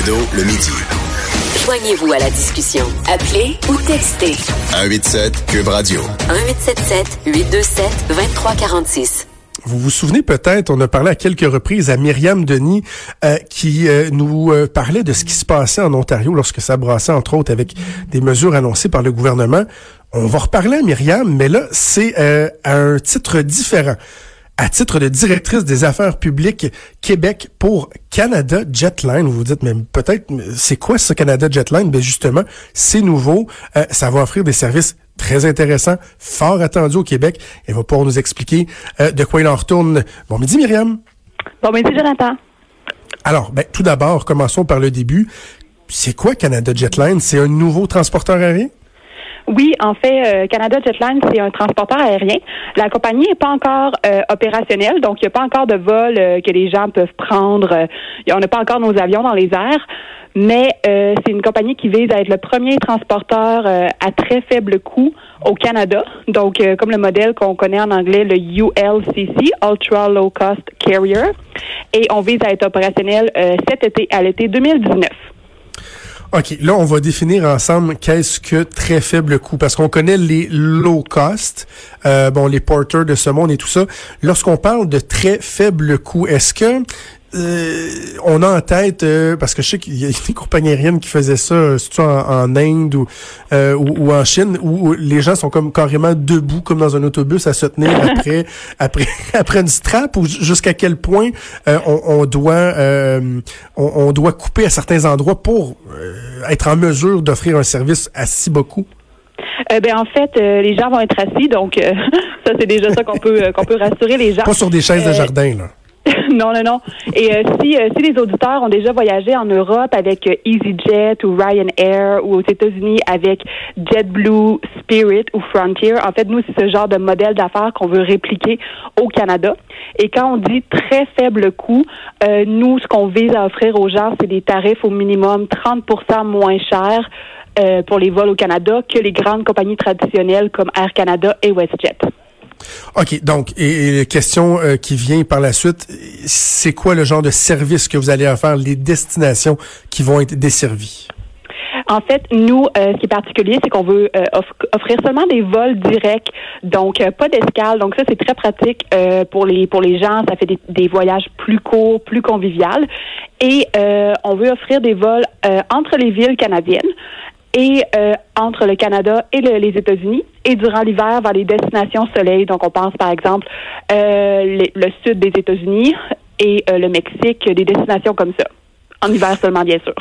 Trudeau le midi. Joignez-vous à la discussion. Appelez ou textez. 187 Cube Radio. 1877 827 2346. Vous vous souvenez peut-être, on a parlé à quelques reprises à Myriam Denis euh, qui euh, nous euh, parlait de ce qui se passait en Ontario lorsque ça brassait, entre autres, avec des mesures annoncées par le gouvernement. On va reparler à Myriam, mais là, c'est à un titre différent à titre de directrice des affaires publiques Québec pour Canada Jetline. Vous vous dites, mais peut-être, c'est quoi ce Canada Jetline? Ben justement, c'est nouveau. Euh, ça va offrir des services très intéressants, fort attendus au Québec. Elle va pouvoir nous expliquer euh, de quoi il en retourne. Bon midi, Myriam. Bon midi, Jonathan. Alors, ben, tout d'abord, commençons par le début. C'est quoi Canada Jetline? C'est un nouveau transporteur aérien? Oui, en fait, euh, Canada Jetline, c'est un transporteur aérien. La compagnie n'est pas encore euh, opérationnelle, donc il n'y a pas encore de vol euh, que les gens peuvent prendre. on n'a pas encore nos avions dans les airs. Mais c'est une compagnie qui vise à être le premier transporteur à très faible coût au Canada. Donc, comme le modèle qu'on connaît en anglais, le ULCC, Ultra Low Cost Carrier. Et on vise à être opérationnel cet été, à l'été 2019. OK, là, on va définir ensemble qu'est-ce que très faible coût, parce qu'on connaît les low cost, euh, bon, les porteurs de ce monde et tout ça. Lorsqu'on parle de très faible coût, est-ce que euh, on a en tête, euh, parce que je sais qu'il y a des compagnies aériennes qui faisaient ça, surtout en, en Inde ou, euh, ou, en Chine, où les gens sont comme carrément debout, comme dans un autobus, à se tenir après après après une strap, ou jusqu'à quel point on, on, doit on, on, doit couper à certains endroits pour être en mesure d'offrir un service à si beaucoup? ben en fait, les gens vont être assis, donc ça c'est déjà ça qu'on peut qu'on peut rassurer les gens. Pas sur des chaises de jardin là. non, non, non. Et euh, si, euh, si les auditeurs ont déjà voyagé en Europe avec euh, EasyJet ou Ryanair ou aux États-Unis avec JetBlue, Spirit ou Frontier, en fait, nous, c'est ce genre de modèle d'affaires qu'on veut répliquer au Canada. Et quand on dit très faible coût, nous, ce qu'on vise à offrir aux gens, c'est des tarifs au minimum 30% moins chers pour les vols au Canada que les grandes compagnies traditionnelles comme Air Canada et WestJet. OK, donc, et, question euh, qui vient par la suite, c'est quoi le genre de service que vous allez offrir, les destinations qui vont être desservies? En fait, nous, euh, ce qui est particulier, c'est qu'on veut euh, offrir seulement des vols directs, donc pas d'escale. Donc ça, c'est très pratique pour les pour les gens. Ça fait des, des voyages plus courts, plus conviviales. Et on veut offrir des vols entre les villes canadiennes et euh, entre le Canada et les États-Unis et durant l'hiver vers les destinations soleil. Donc, on pense par exemple euh, le sud des États-Unis et euh, le Mexique, des destinations comme ça. En hiver seulement, bien sûr.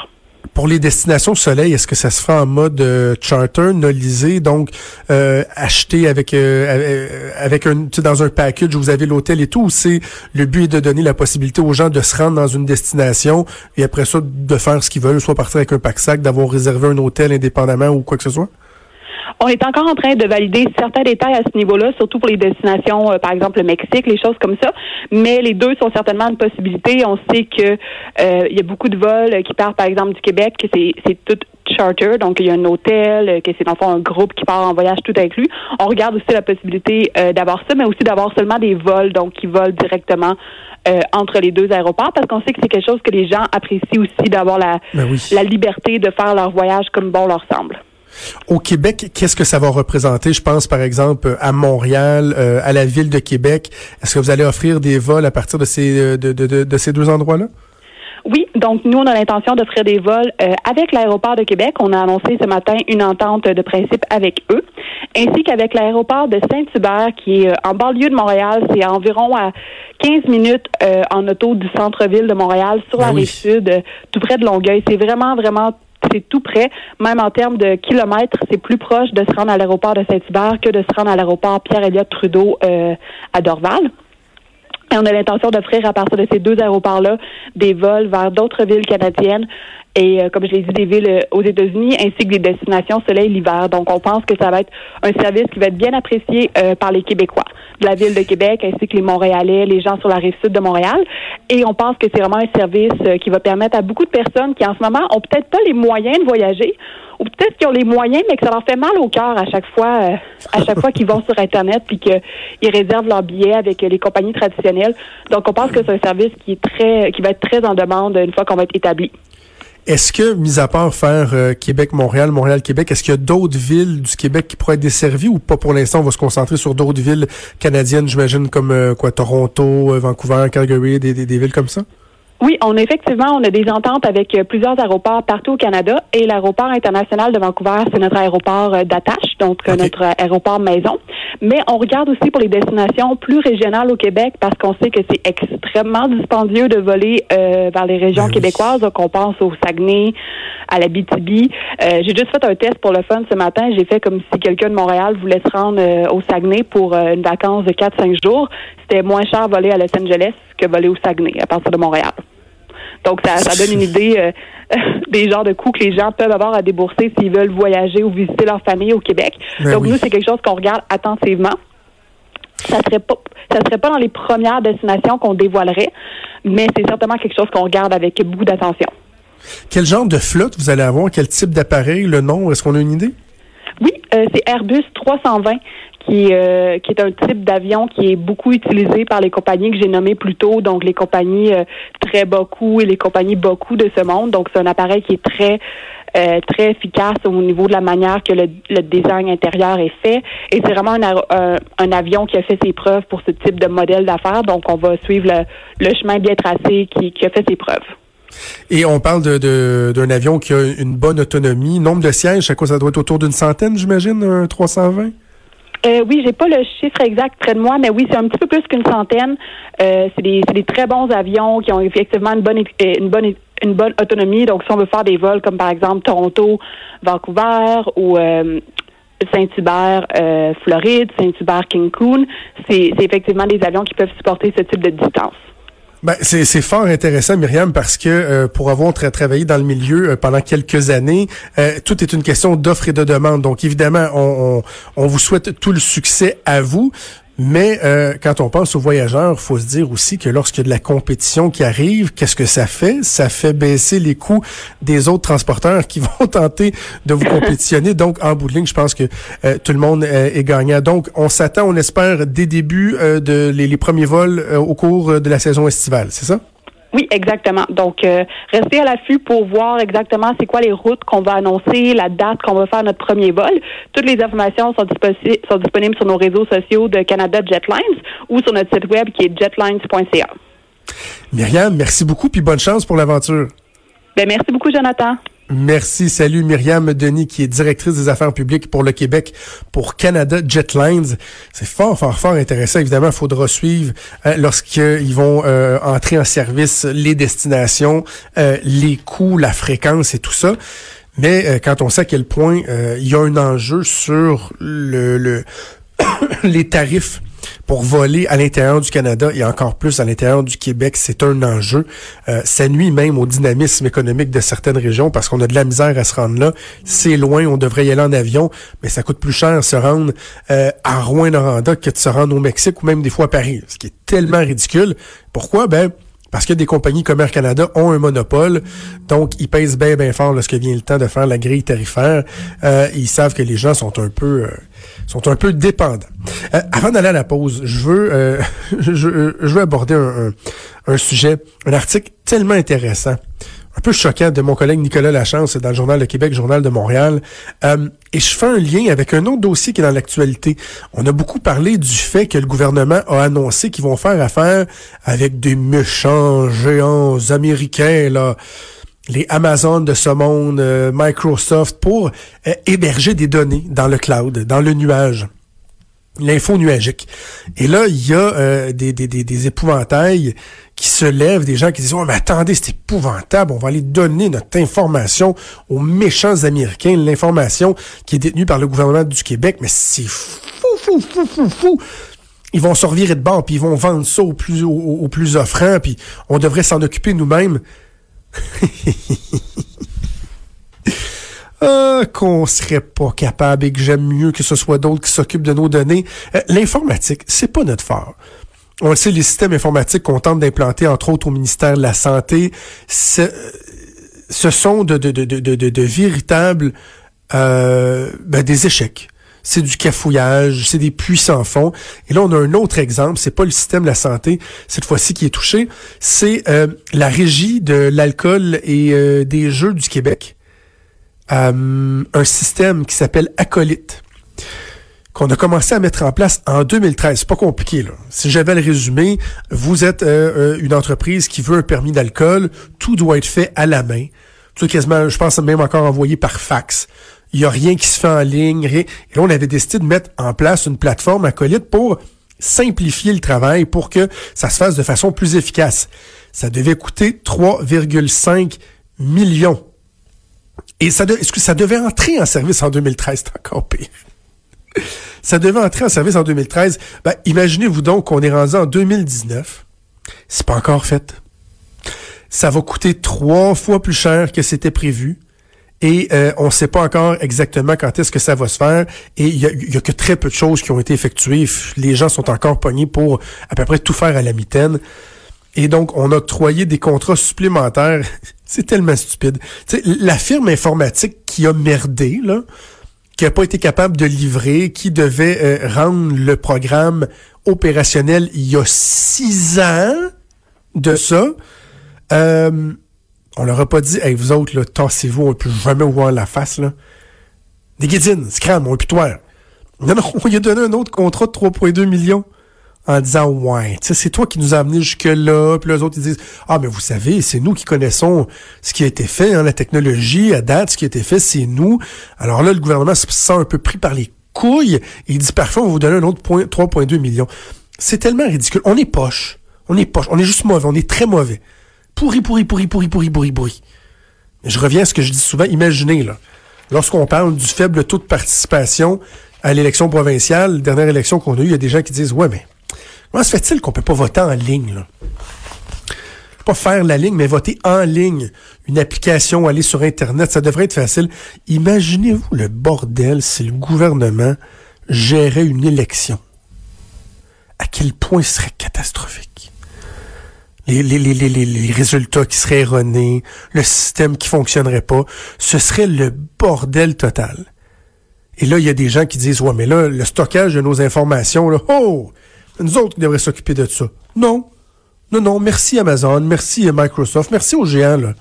Pour les destinations soleil, est-ce que ça se fait en mode euh, charter, nolisé, donc euh, acheté avec euh, avec un dans un package où vous avez l'hôtel et tout, ou c'est le but est de donner la possibilité aux gens de se rendre dans une destination et après ça de faire ce qu'ils veulent, soit partir avec un pack sac, d'avoir réservé un hôtel indépendamment ou quoi que ce soit? On est encore en train de valider certains détails à ce niveau-là, surtout pour les destinations, euh, par exemple le Mexique, les choses comme ça. Mais les deux sont certainement une possibilité. On sait que euh, il y a beaucoup de vols qui partent, par exemple, du Québec, que c'est, c'est tout charter, donc il y a un hôtel, que c'est dans le fond un groupe qui part en voyage tout inclus. On regarde aussi la possibilité euh, d'avoir ça, mais aussi d'avoir seulement des vols, donc qui volent directement entre les deux aéroports, parce qu'on sait que c'est quelque chose que les gens apprécient aussi d'avoir la, ben la liberté de faire leur voyage comme bon leur semble. Au Québec, qu'est-ce que ça va représenter? Je pense par exemple à Montréal, euh, à la ville de Québec. Est-ce que vous allez offrir des vols à partir de ces, euh, de, de, de, ces deux endroits-là? Oui, donc nous, on a l'intention d'offrir des vols euh, avec l'aéroport de Québec. On a annoncé ce matin une entente de principe avec eux, ainsi qu'avec l'aéroport de Saint-Hubert, qui est en banlieue de Montréal. C'est environ à 15 minutes en auto du centre-ville de Montréal, sur la ben rive sud, tout près de Longueuil. C'est vraiment, vraiment c'est tout près. Même en termes de kilomètres, c'est plus proche de se rendre à l'aéroport de Saint-Hubert que de se rendre à l'aéroport Pierre-Éliott Trudeau euh, à Dorval. Et on a l'intention d'offrir à partir de ces deux aéroports-là des vols vers d'autres villes canadiennes et, euh, comme je l'ai dit, des villes euh, aux États-Unis ainsi que des destinations soleil l'hiver. Donc, on pense que ça va être un service qui va être bien apprécié par les Québécois de la ville de Québec ainsi que les Montréalais, les gens sur la rive sud de Montréal. Et on pense que c'est vraiment un service qui va permettre à beaucoup de personnes qui, en ce moment, ont peut-être pas les moyens de voyager ou peut-être qu'ils ont les moyens, mais que ça leur fait mal au cœur à chaque fois, euh, à chaque fois qu'ils vont sur Internet puis qu'ils réservent leur billet avec les compagnies traditionnelles. Donc, on pense que c'est un service qui est très, qui va être très en demande une fois qu'on va être établi. Est-ce que, mis à part faire euh, Québec-Montréal, Montréal-Québec, est-ce qu'il y a d'autres villes du Québec qui pourraient être desservies ou pas pour l'instant? On va se concentrer sur d'autres villes canadiennes, j'imagine, comme euh, quoi Toronto, Vancouver, Calgary, des, des villes comme ça? Oui, on effectivement, on a des ententes avec euh, plusieurs aéroports partout au Canada et l'aéroport international de Vancouver, c'est notre aéroport euh, d'attache, donc euh, notre aéroport maison. Mais on regarde aussi pour les destinations plus régionales au Québec parce qu'on sait que c'est extrêmement dispendieux de voler vers les régions ben québécoises. Donc on pense au Saguenay, à la BTB. j'ai juste fait un test pour le fun ce matin. J'ai fait comme si quelqu'un de Montréal voulait se rendre au Saguenay pour une vacance de 4-5 jours. C'était moins cher voler à Los Angeles que voler au Saguenay à partir de Montréal. Donc, ça, ça donne une idée euh, des genres de coûts que les gens peuvent avoir à débourser s'ils veulent voyager ou visiter leur famille au Québec. Ben Donc, nous, c'est quelque chose qu'on regarde attentivement. Ça serait pas, ça serait pas dans les premières destinations qu'on dévoilerait, mais c'est certainement quelque chose qu'on regarde avec beaucoup d'attention. Quel genre de flotte vous allez avoir? Quel type d'appareil? Le nom? Est-ce qu'on a une idée? Oui, euh, c'est Airbus 320 qui, euh, qui est un type d'avion qui est beaucoup utilisé par les compagnies que j'ai nommées plus tôt, donc les compagnies euh, très beaucoup et les compagnies beaucoup de ce monde. Donc c'est un appareil qui est très euh, très efficace au niveau de la manière que le, design intérieur est fait. Et c'est vraiment un, un, avion qui a fait ses preuves pour ce type de modèle d'affaires. Donc on va suivre le, chemin bien tracé qui, a fait ses preuves. Et on parle d'un de, avion qui a une bonne autonomie. Nombre de sièges, à quoi ça doit être autour d'une centaine, j'imagine, un 320? Euh, oui, j'ai pas le chiffre exact près de moi, mais oui, c'est un petit peu plus qu'une centaine. Euh, c'est des, des, très bons avions qui ont effectivement une bonne, une bonne, une bonne autonomie. Donc, si on veut faire des vols comme par exemple Toronto, Vancouver ou euh, Saint-Hubert, euh, Floride, Saint-Hubert, Cancun, c'est effectivement des avions qui peuvent supporter ce type de distance. Ben, c'est fort intéressant, Myriam, parce que euh, pour avoir travaillé dans le milieu euh, pendant quelques années, euh, tout est une question d'offre et de demande. Donc, évidemment, on, on, on vous souhaite tout le succès à vous. Mais euh, quand on pense aux voyageurs, faut se dire aussi que lorsqu'il y a de la compétition qui arrive, qu'est-ce que ça fait? Ça fait baisser les coûts des autres transporteurs qui vont tenter de vous compétitionner. Donc, en bout de ligne, je pense que euh, tout le monde euh, est gagnant. Donc, on s'attend, on espère, dès début de les premiers vols au cours de la saison estivale. C'est ça? Oui, exactement. Donc, euh, restez à l'affût pour voir exactement c'est quoi les routes qu'on va annoncer, la date qu'on va faire notre premier vol. Toutes les informations sont, sont disponibles sur nos réseaux sociaux de Canada Jetlines ou sur notre site web qui est jetlines.ca. Myriam, merci beaucoup puis bonne chance pour l'aventure. Ben, merci beaucoup, Jonathan. Merci. Salut Myriam Denis, qui est directrice des affaires publiques pour le Québec pour Canada Jetlines. C'est fort, fort, fort intéressant. Évidemment, il faudra suivre euh, lorsqu'ils vont euh, entrer en service les destinations, euh, les coûts, la fréquence et tout ça. Mais quand on sait à quel point il y a un enjeu sur le les tarifs pour voler à l'intérieur du Canada et encore plus à l'intérieur du Québec, c'est un enjeu. Euh, ça nuit même au dynamisme économique de certaines régions parce qu'on a de la misère à se rendre là. C'est loin, on devrait y aller en avion, mais ça coûte plus cher se rendre euh, à Rouen-Noranda que de se rendre au Mexique ou même des fois à Paris, ce qui est tellement ridicule. Pourquoi? Ben, parce que des compagnies comme Air Canada ont un monopole, donc ils pèsent bien bien fort lorsque vient le temps de faire la grille tarifaire. Euh, ils savent que les gens sont un peu euh, sont un peu dépendants. Euh, avant d'aller à la pause, je veux je, veux aborder un, sujet, un article tellement intéressant un peu choquant de mon collègue Nicolas Lachance dans le Journal de Québec, Journal de Montréal. Euh, et je fais un lien avec un autre dossier qui est dans l'actualité. On a beaucoup parlé du fait que le gouvernement a annoncé qu'ils vont faire affaire avec des méchants géants américains, là les Amazon de ce monde, euh, Microsoft, pour euh, héberger des données dans le cloud, dans le nuage l'info nuagique. Et là, il y a euh, des, des, épouvantails qui se lèvent, des gens qui disent, oh, mais attendez, c'est épouvantable, on va aller donner notre information aux méchants Américains, l'information qui est détenue par le gouvernement du Québec, mais c'est fou, fou, fou, fou, fou. Ils vont se revirer de bord, puis ils vont vendre ça au plus, au, au plus offrant, puis on devrait s'en occuper nous-mêmes. Euh, qu'on serait pas capable et que j'aime mieux que ce soit d'autres qui s'occupent de nos données. Euh, l'informatique, c'est pas notre fort. On le sait, les systèmes informatiques qu'on tente d'implanter, entre autres au ministère de la Santé, ce, sont de, de, de, de, véritables euh, ben, des échecs. c'est du cafouillage, c'est des puits sans fond. Et là, on a un autre exemple, c'est pas le système de la santé cette fois-ci qui est touché, c'est euh, la régie de l'alcool et euh, des jeux du Québec. Euh, un système qui s'appelle Acolyte qu'on a commencé à mettre en place en 2013. C'est pas compliqué, là. Si j'avais le résumé, vous êtes une entreprise qui veut un permis d'alcool, tout doit être fait à la main. Tout quasiment, je pense même encore envoyé par fax. Il n'y a rien qui se fait en ligne. Et là, on avait décidé de mettre en place une plateforme acolyte pour simplifier le travail pour que ça se fasse de façon plus efficace. Ça devait coûter 3,5 millions. Et ça, ça devait entrer en service en 2013, c'est encore pire. ça devait entrer en service en 2013. Ben, imaginez-vous donc qu'on est rendu en 2019. C'est pas encore fait. Ça va coûter trois fois plus cher que c'était prévu. Et euh, on ne sait pas encore exactement quand est-ce que ça va se faire. Et il y a, que très peu de choses qui ont été effectuées. Les gens sont encore pognés pour à peu près tout faire à la mitaine. Et donc, on a octroyé des contrats supplémentaires. C'est tellement stupide. la firme informatique qui a merdé, là, qui n'a pas été capable de livrer, qui devait euh, rendre le programme opérationnel il y a six ans de ça, euh, on leur a pas dit, hey, vous autres, là, tassez-vous, on ne peut jamais voir la face, là. Des guédines, scram, on tout Non, non, on lui a donné un autre contrat de 3,2 millions en disant, ouais, c'est toi qui nous as amenés jusque-là. Puis les autres, ils disent, ah, mais vous savez, c'est nous qui connaissons ce qui a été fait, hein, la technologie, à date, ce qui a été fait, c'est nous. Alors là, le gouvernement se sent un peu pris par les couilles et il dit, parfois, on va vous donner un autre 3,2 millions. C'est tellement ridicule. On est poche. On est poche. On est juste mauvais. On est très mauvais pourri, pourri, pourri, pourri, pourri, pourri, pourri. Je reviens à ce que je dis souvent. Imaginez, là, lorsqu'on parle du faible taux de participation à l'élection provinciale, dernière élection qu'on a eue, il y a des gens qui disent, ouais, mais comment se fait-il qu'on peut pas voter en ligne, là? Pas faire la ligne, mais voter en ligne. Une application, aller sur Internet, ça devrait être facile. Imaginez-vous le bordel si le gouvernement gérait une élection. À quel point ce serait catastrophique? Les, résultats qui seraient erronés, le système qui fonctionnerait pas, ce serait le bordel total. Et là, il y a des gens qui disent, ouais, mais là, le stockage de nos informations, là, oh, nous autres qui devraient s'occuper de ça. Non. Non, non, merci Amazon, merci Microsoft, merci aux géants, là.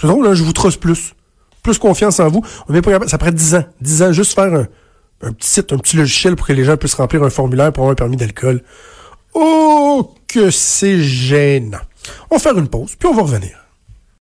C'est drôle, là, je vous trosse plus. Plus confiance en vous. On est pas ça prend 10 ans. 10 ans, juste faire un, un petit site, un petit logiciel pour que les gens puissent remplir un formulaire pour avoir un permis d'alcool. Oh, que c'est gênant. On va faire une pause, puis on va revenir.